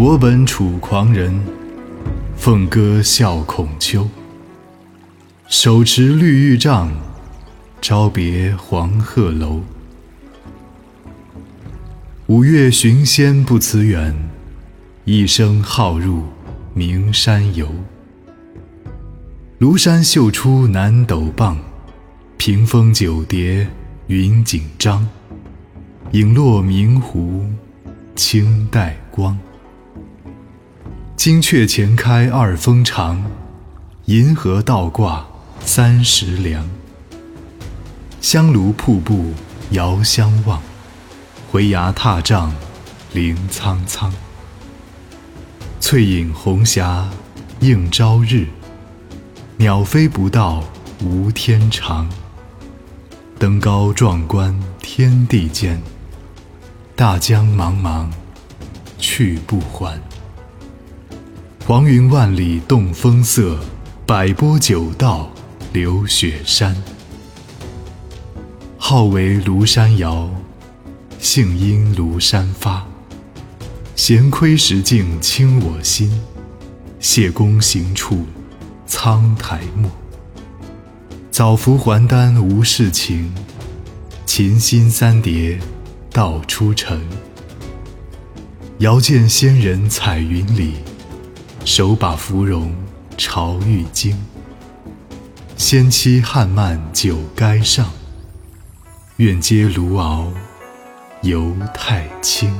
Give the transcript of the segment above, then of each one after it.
我本楚狂人，凤歌笑孔丘。手持绿玉杖，朝别黄鹤楼。五岳寻仙不辞远，一生好入名山游。庐山秀出南斗傍，屏风九叠云锦张。影落明湖清带光。金阙前开二峰长，银河倒挂三十梁。香炉瀑布遥相望，回崖踏嶂凌苍苍。翠影红霞映朝日，鸟飞不到无天长。登高壮观天地间，大江茫茫去不还。黄云万里动风色，百波九道流雪山。号为庐山谣，性因庐山发。闲窥石镜清我心，谢公行处苍苔没。早服还丹无事情，琴心三叠道出尘。遥见仙人彩云里。手把芙蓉朝玉京，仙妻汉漫酒该上，愿接卢敖游太清。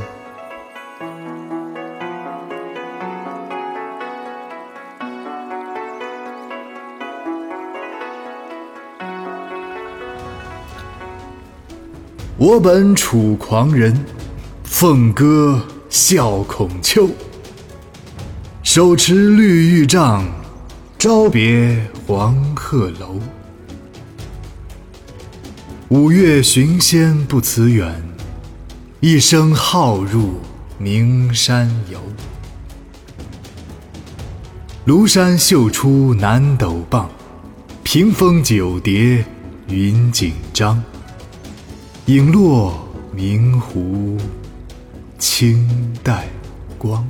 我本楚狂人，凤歌笑孔丘。手持绿玉杖，朝别黄鹤楼。五岳寻仙不辞远，一生好入名山游。庐山秀出南斗傍，屏风九叠云锦张。影落明湖清带光。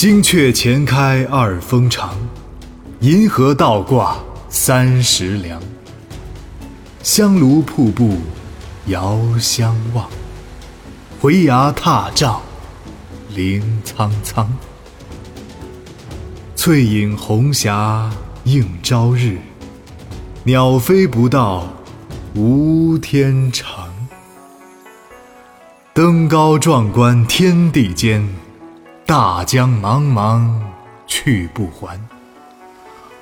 金阙前开二峰长，银河倒挂三十梁。香炉瀑布遥相望，回崖踏嶂凌苍苍。翠影红霞映朝日，鸟飞不到无天长。登高壮观天地间。大江茫茫去不还，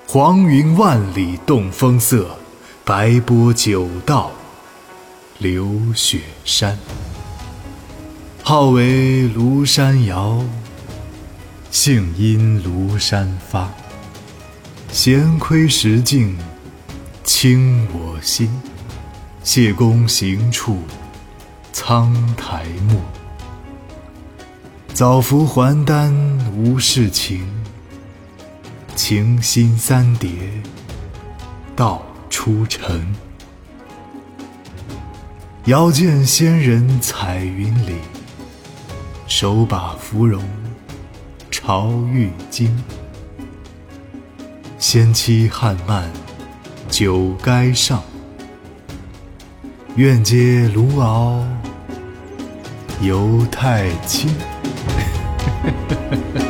黄云万里动风色，白波九道流雪山。号为庐山谣，性因庐山发。闲窥石镜清我心，谢公行处苍苔没。早服还丹无事情，情心三叠道出尘。遥见仙人彩云里，手把芙蓉朝玉京。仙妻汉漫酒该上，愿接卢敖游太清。Ha ha ha.